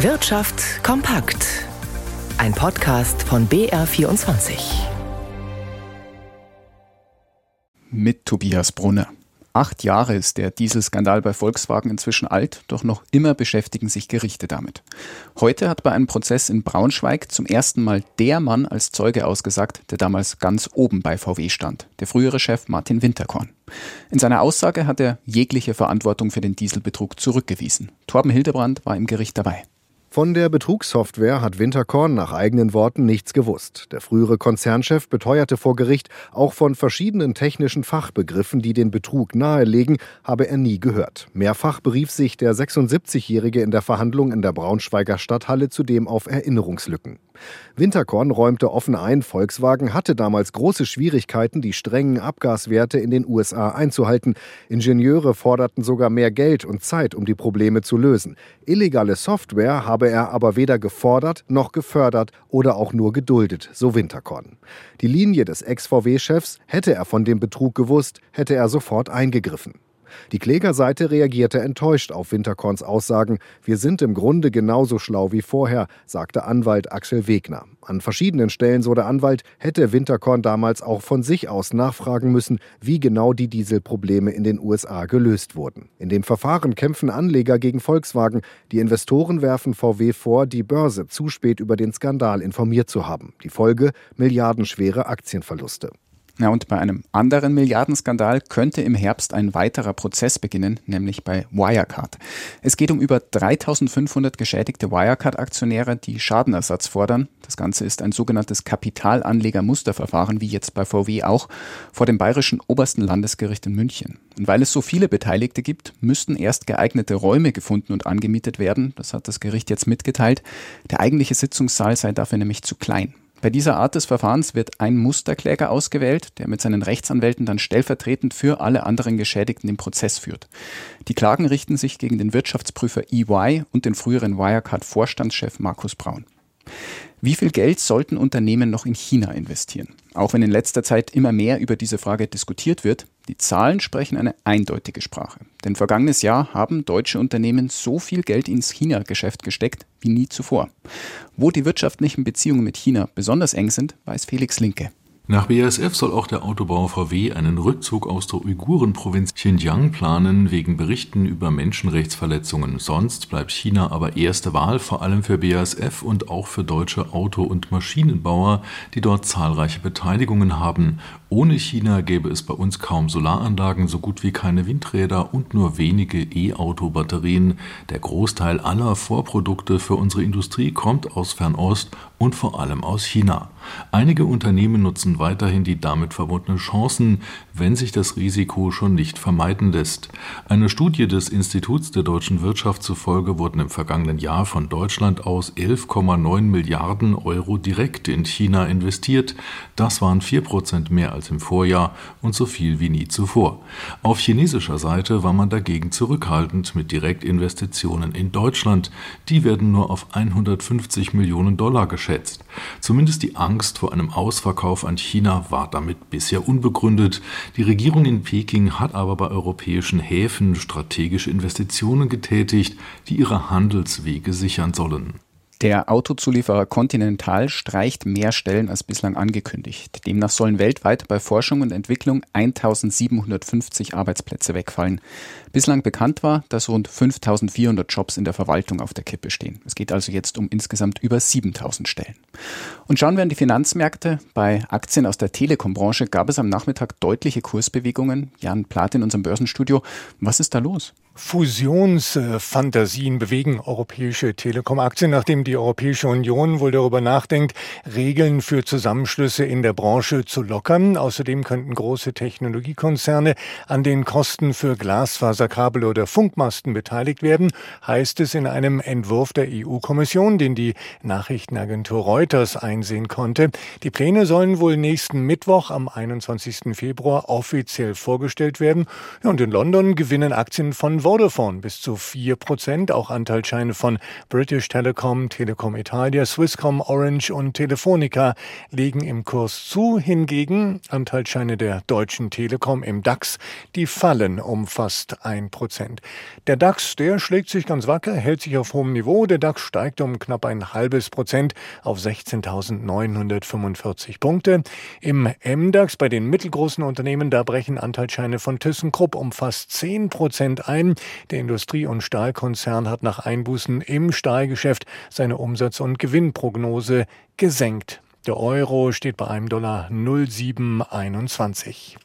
Wirtschaft kompakt. Ein Podcast von BR24. Mit Tobias Brunner. Acht Jahre ist der Dieselskandal bei Volkswagen inzwischen alt, doch noch immer beschäftigen sich Gerichte damit. Heute hat bei einem Prozess in Braunschweig zum ersten Mal der Mann als Zeuge ausgesagt, der damals ganz oben bei VW stand, der frühere Chef Martin Winterkorn. In seiner Aussage hat er jegliche Verantwortung für den Dieselbetrug zurückgewiesen. Torben Hildebrand war im Gericht dabei. Von der Betrugssoftware hat Winterkorn nach eigenen Worten nichts gewusst. Der frühere Konzernchef beteuerte vor Gericht, auch von verschiedenen technischen Fachbegriffen, die den Betrug nahelegen, habe er nie gehört. Mehrfach berief sich der 76-Jährige in der Verhandlung in der Braunschweiger Stadthalle zudem auf Erinnerungslücken. Winterkorn räumte offen ein, Volkswagen hatte damals große Schwierigkeiten, die strengen Abgaswerte in den USA einzuhalten. Ingenieure forderten sogar mehr Geld und Zeit, um die Probleme zu lösen. Illegale Software habe er aber weder gefordert noch gefördert oder auch nur geduldet, so Winterkorn. Die Linie des Ex-VW-Chefs hätte er von dem Betrug gewusst, hätte er sofort eingegriffen. Die Klägerseite reagierte enttäuscht auf Winterkorns Aussagen. Wir sind im Grunde genauso schlau wie vorher, sagte Anwalt Axel Wegner. An verschiedenen Stellen, so der Anwalt, hätte Winterkorn damals auch von sich aus nachfragen müssen, wie genau die Dieselprobleme in den USA gelöst wurden. In dem Verfahren kämpfen Anleger gegen Volkswagen. Die Investoren werfen VW vor, die Börse zu spät über den Skandal informiert zu haben. Die Folge milliardenschwere Aktienverluste. Ja, und bei einem anderen Milliardenskandal könnte im Herbst ein weiterer Prozess beginnen, nämlich bei Wirecard. Es geht um über 3500 geschädigte Wirecard-Aktionäre, die Schadenersatz fordern. Das Ganze ist ein sogenanntes Kapitalanleger-Musterverfahren, wie jetzt bei VW auch, vor dem Bayerischen Obersten Landesgericht in München. Und weil es so viele Beteiligte gibt, müssten erst geeignete Räume gefunden und angemietet werden. Das hat das Gericht jetzt mitgeteilt. Der eigentliche Sitzungssaal sei dafür nämlich zu klein. Bei dieser Art des Verfahrens wird ein Musterkläger ausgewählt, der mit seinen Rechtsanwälten dann stellvertretend für alle anderen Geschädigten den Prozess führt. Die Klagen richten sich gegen den Wirtschaftsprüfer EY und den früheren Wirecard-Vorstandschef Markus Braun. Wie viel Geld sollten Unternehmen noch in China investieren? Auch wenn in letzter Zeit immer mehr über diese Frage diskutiert wird, die Zahlen sprechen eine eindeutige Sprache. Denn vergangenes Jahr haben deutsche Unternehmen so viel Geld ins China-Geschäft gesteckt wie nie zuvor. Wo die wirtschaftlichen Beziehungen mit China besonders eng sind, weiß Felix Linke. Nach BASF soll auch der Autobauer VW einen Rückzug aus der Uigurenprovinz Xinjiang planen, wegen Berichten über Menschenrechtsverletzungen. Sonst bleibt China aber erste Wahl, vor allem für BASF und auch für deutsche Auto- und Maschinenbauer, die dort zahlreiche Beteiligungen haben. Ohne China gäbe es bei uns kaum Solaranlagen, so gut wie keine Windräder und nur wenige E-Auto-Batterien. Der Großteil aller Vorprodukte für unsere Industrie kommt aus Fernost und vor allem aus China. Einige Unternehmen nutzen weiterhin die damit verbundenen Chancen, wenn sich das Risiko schon nicht vermeiden lässt. Eine Studie des Instituts der deutschen Wirtschaft zufolge wurden im vergangenen Jahr von Deutschland aus 11,9 Milliarden Euro direkt in China investiert. Das waren vier Prozent mehr als im Vorjahr und so viel wie nie zuvor. Auf chinesischer Seite war man dagegen zurückhaltend mit Direktinvestitionen in Deutschland. Die werden nur auf 150 Millionen Dollar geschätzt. Zumindest die Angst vor einem Ausverkauf an China war damit bisher unbegründet. Die Regierung in Peking hat aber bei europäischen Häfen strategische Investitionen getätigt, die ihre Handelswege sichern sollen. Der Autozulieferer Continental streicht mehr Stellen als bislang angekündigt. Demnach sollen weltweit bei Forschung und Entwicklung 1750 Arbeitsplätze wegfallen. Bislang bekannt war, dass rund 5400 Jobs in der Verwaltung auf der Kippe stehen. Es geht also jetzt um insgesamt über 7000 Stellen. Und schauen wir an die Finanzmärkte. Bei Aktien aus der Telekom-Branche gab es am Nachmittag deutliche Kursbewegungen. Jan Plath in unserem Börsenstudio. Was ist da los? Fusionsfantasien bewegen europäische Telekom-Aktien, nachdem die Europäische Union wohl darüber nachdenkt, Regeln für Zusammenschlüsse in der Branche zu lockern. Außerdem könnten große Technologiekonzerne an den Kosten für Glasfaserkabel oder Funkmasten beteiligt werden, heißt es in einem Entwurf der EU-Kommission, den die Nachrichtenagentur Reuters einsehen konnte. Die Pläne sollen wohl nächsten Mittwoch am 21. Februar offiziell vorgestellt werden. Und in London gewinnen Aktien von Vodafone bis zu 4 Prozent, auch Anteilsscheine von British Telecom, Telekom Italia, Swisscom, Orange und Telefonica legen im Kurs zu. Hingegen Anteilsscheine der Deutschen Telekom im DAX, die fallen um fast 1 Prozent. Der DAX, der schlägt sich ganz wacker, hält sich auf hohem Niveau. Der DAX steigt um knapp ein halbes Prozent auf 16.945 Punkte. Im MDAX bei den mittelgroßen Unternehmen, da brechen Anteilsscheine von ThyssenKrupp um fast 10 Prozent ein. Der Industrie- und Stahlkonzern hat nach Einbußen im Stahlgeschäft seine Umsatz- und Gewinnprognose gesenkt. Der Euro steht bei einem Dollar 0,721.